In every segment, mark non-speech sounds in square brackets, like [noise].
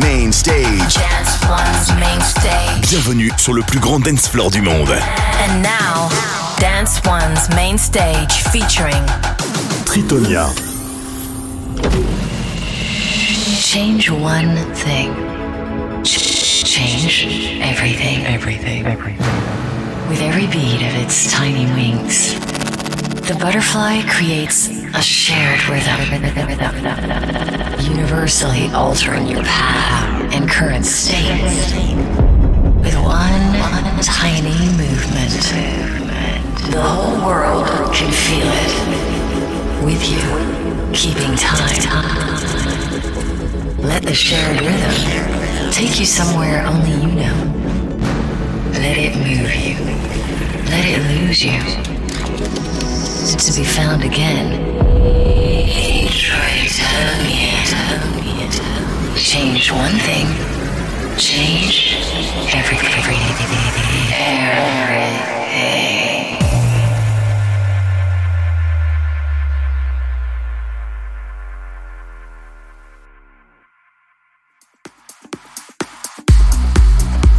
Main Stage. Dance One's main stage. Bienvenue sur le plus grand dance floor du monde. And now, Dance One's main stage featuring Tritonia. Change one thing. Ch- Change everything. Everything. Everything. With every beat of its tiny wings, the butterfly creates a shared rhythm, universally altering your path and current state. With one tiny movement, the whole world can feel it. With you, keeping time. Let the shared rhythm take you somewhere only you know. Let it move you. Let it lose you. To be found again. Change one thing. Change everything. Everything.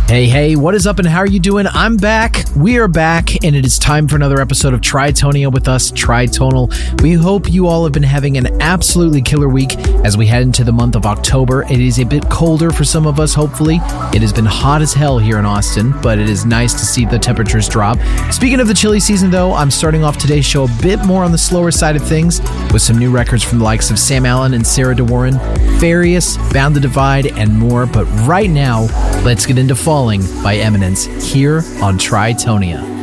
Hey, hey, what is up and how are you doing? I'm back. We are back, and it is time for another episode of Tritonia with us, Tritonal. We hope you all have been having an absolutely killer week as we head into the month of October. It is a bit colder for some of us, hopefully. It has been hot as hell here in Austin, but it is nice to see the temperatures drop. Speaking of the chilly season, though, I'm starting off today's show a bit more on the slower side of things with some new records from the likes of Sam Allen and Sarah DeWarren, Farius, Bound to Divide, and more. But right now, let's get into Falling by Eminence here on Tritonia.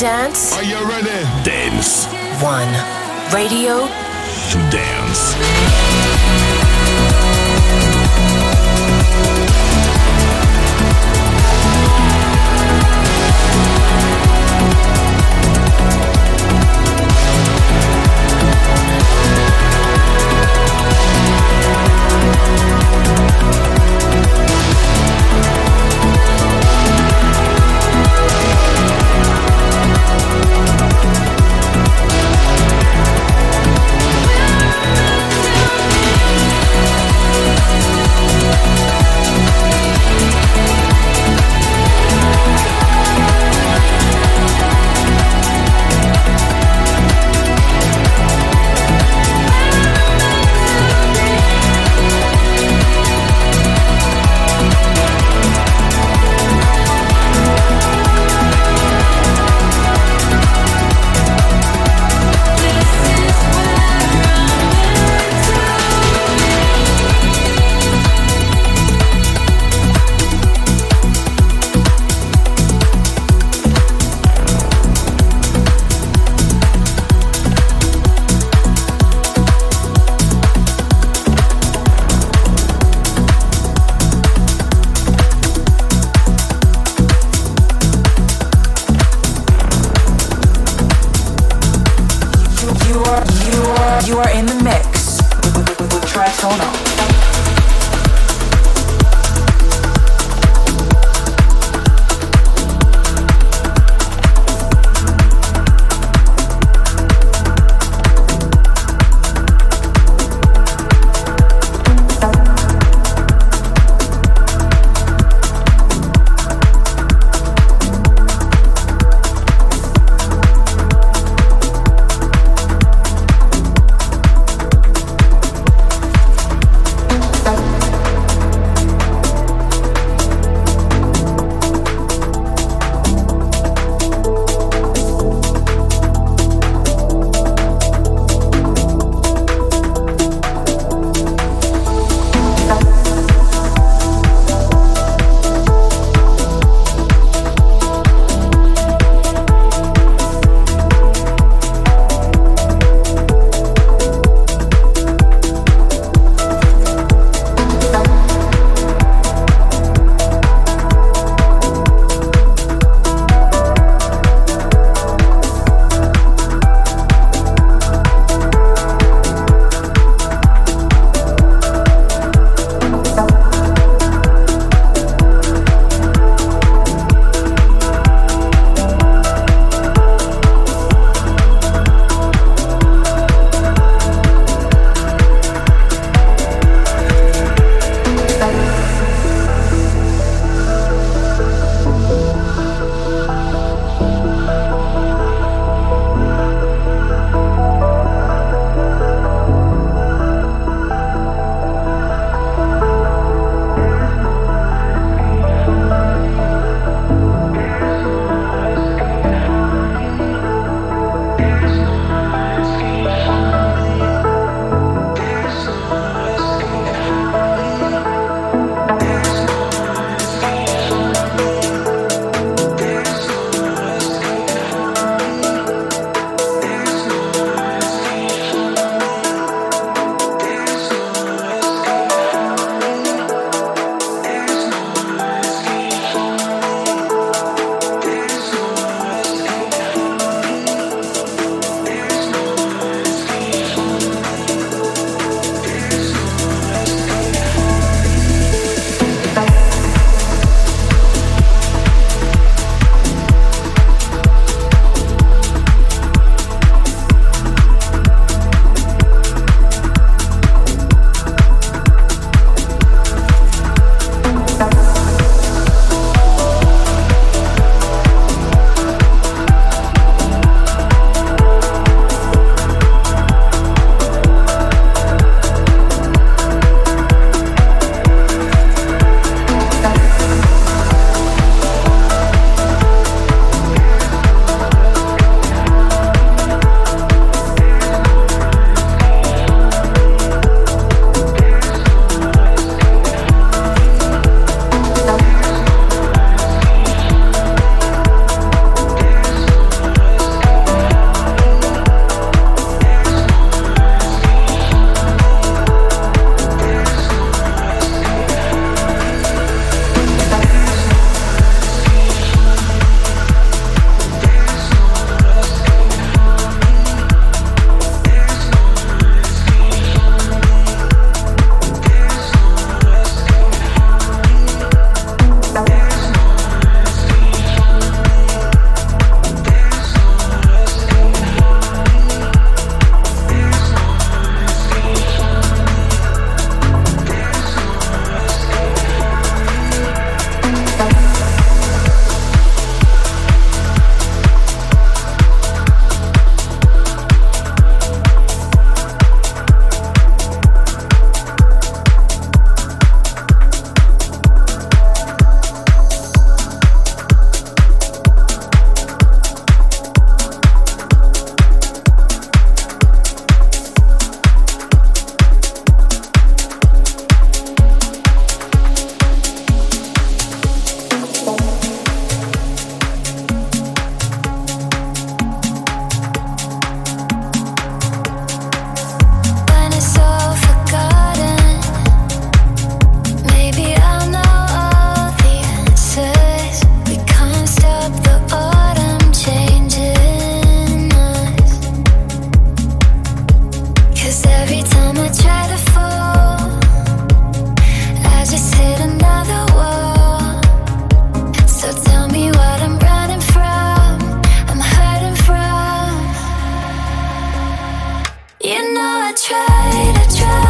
Dance? Are you ready? Dance One. Radio to dance. try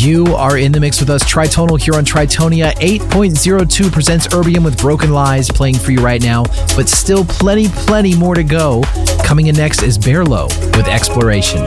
You are in the mix with us, Tritonal here on Tritonia. 8.02 presents Erbium with Broken Lies playing for you right now, but still plenty, plenty more to go. Coming in next is Bearlow with Exploration.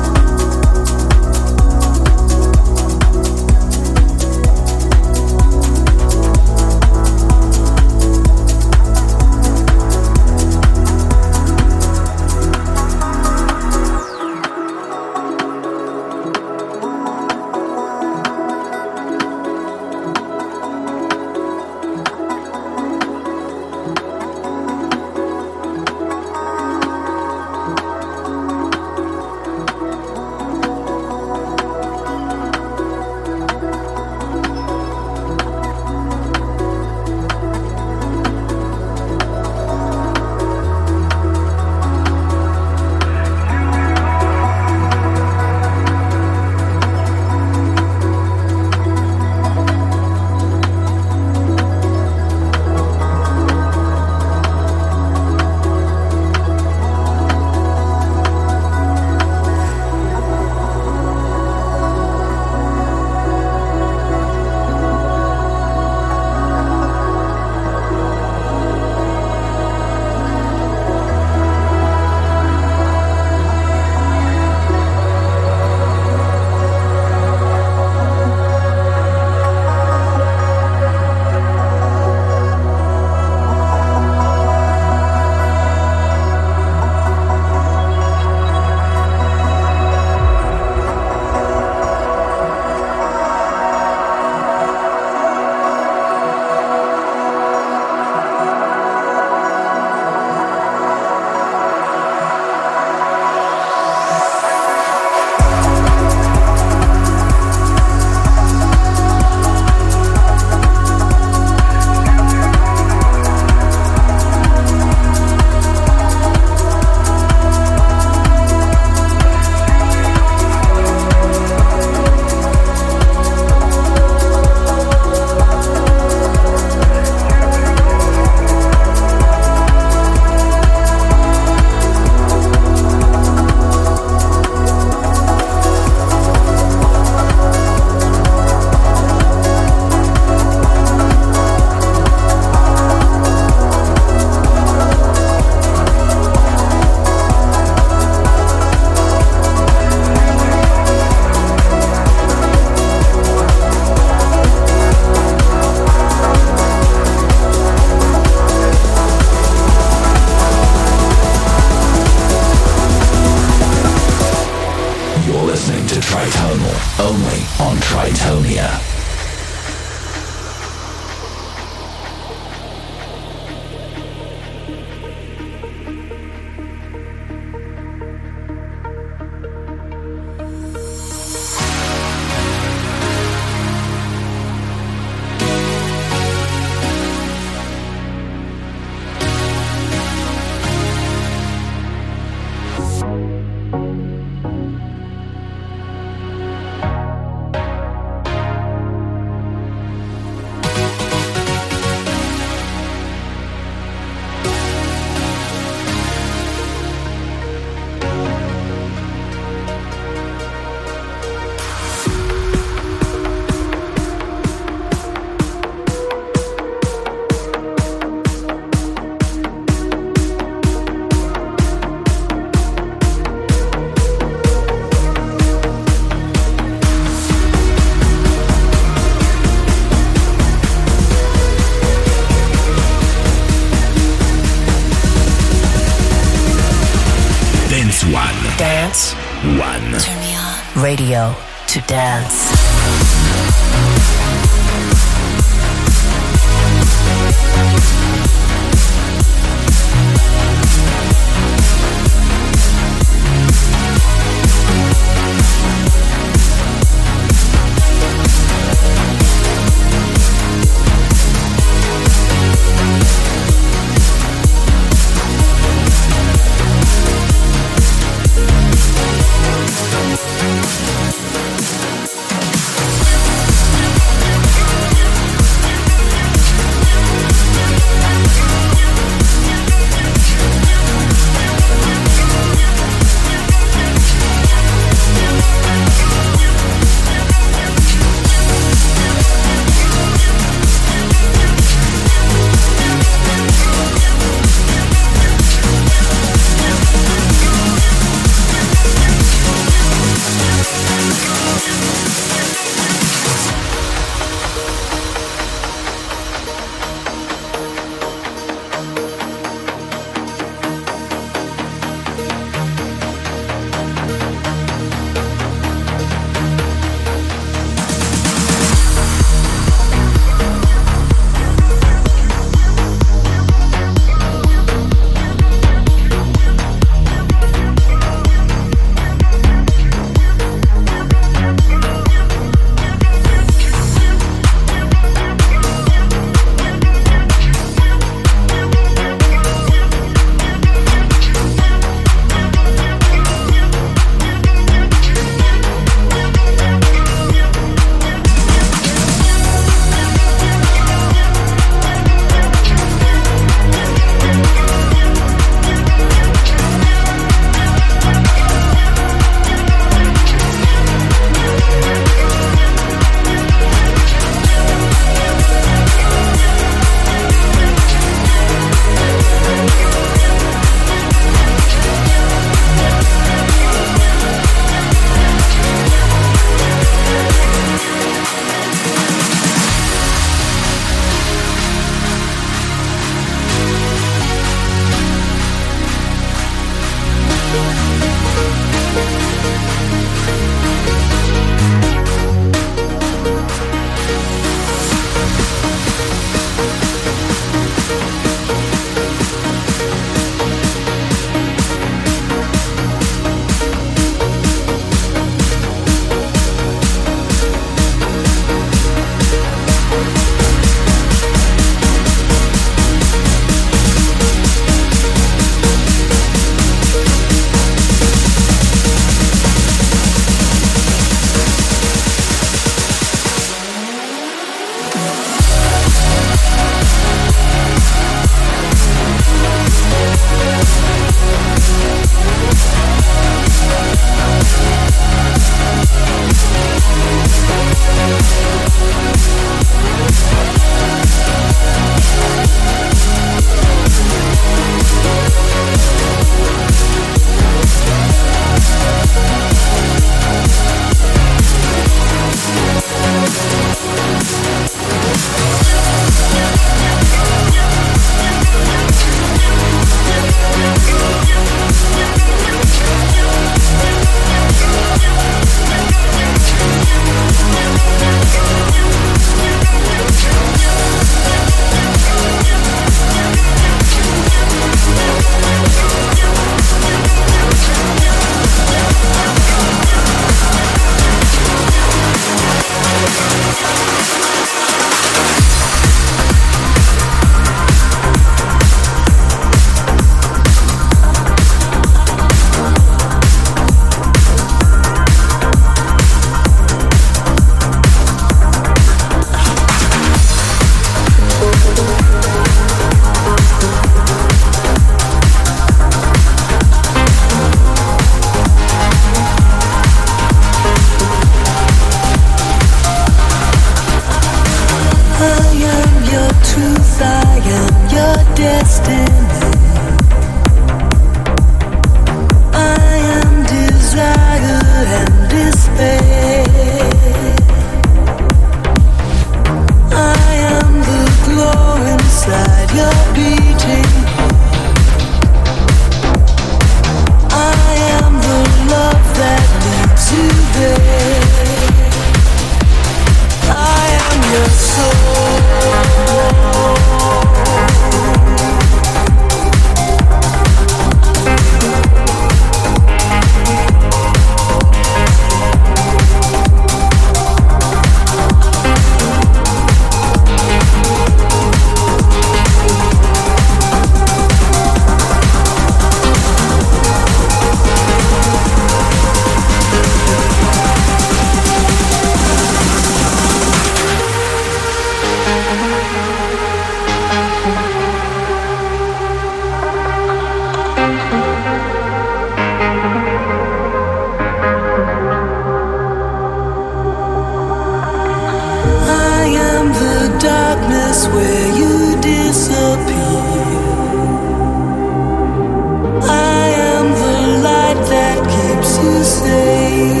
Keeps you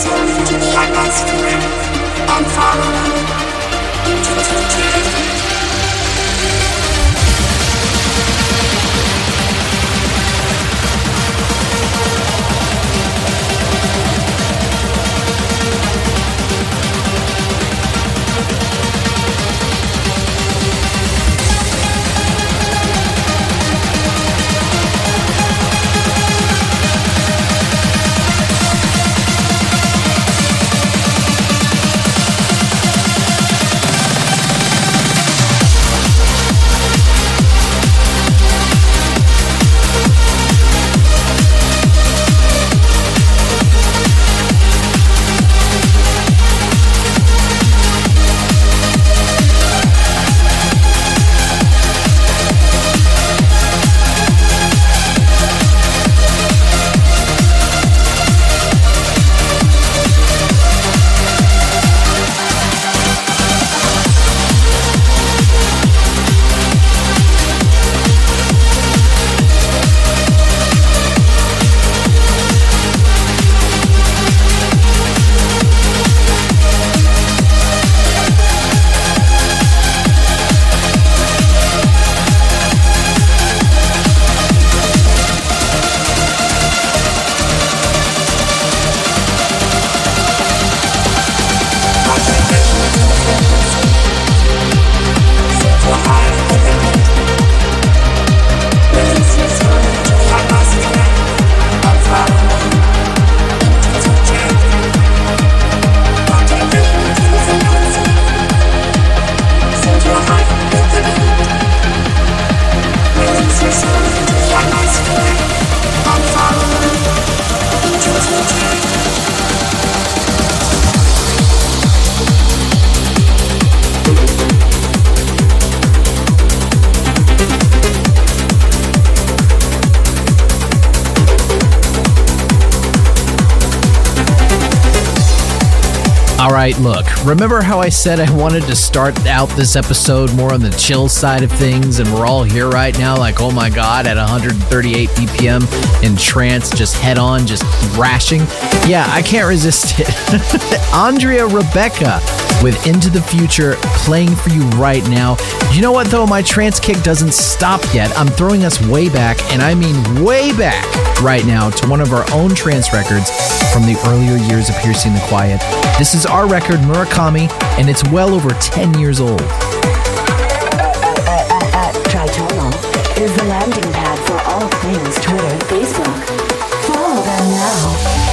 soul into the atmosphere and follow me into the future. Right, look, remember how I said I wanted to start out this episode more on the chill side of things, and we're all here right now, like, oh my god, at 138 BPM in trance, just head on, just thrashing? Yeah, I can't resist it. [laughs] Andrea Rebecca with Into the Future playing for you right now. You know what, though? My trance kick doesn't stop yet. I'm throwing us way back, and I mean way back right now to one of our own trance records from the earlier years of Piercing the Quiet. This is our record, Murakami, and it's well over 10 years old. Tritonal is the landing pad for all things Twitter, Facebook. Follow them now.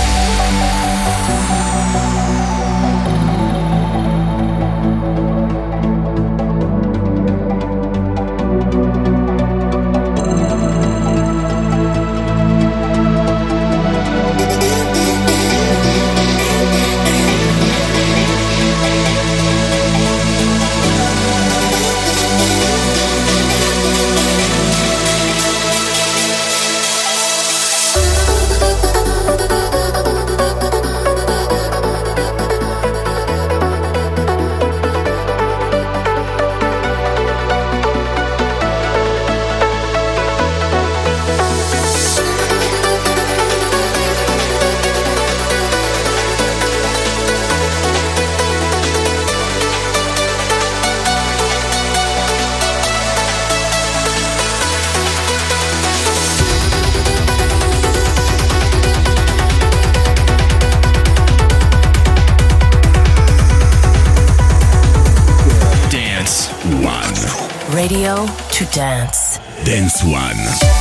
Dance. Dance One.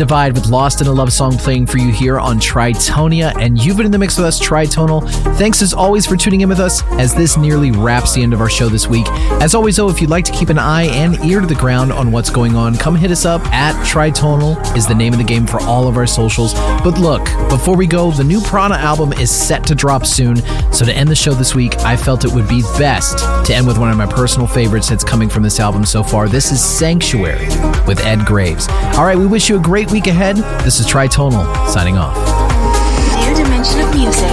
Divide with Lost in a Love Song playing for you here on Tritonia. And you've been in the mix with us, Tritonal. Thanks as always for tuning in with us as this nearly wraps the end of our show this week. As always, though, if you'd like to keep an eye and ear to the ground on what's going on, come hit us up at Tritonal is the name of the game for all of our socials. But look, before we go, the new Prana album is set to drop soon. So to end the show this week, I felt it would be best to end with one of my personal favorites that's coming from this album so far. This is Sanctuary with Ed Graves. All right, we wish you a great week ahead. This is Tritonal signing off. New dimension of music.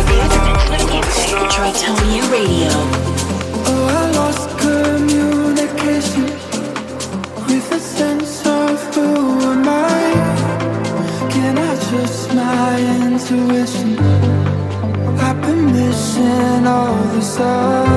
Tritonia Radio. Oh, I lost communication with a sense of who am I? Can I trust my intuition? I've been missing all the signs.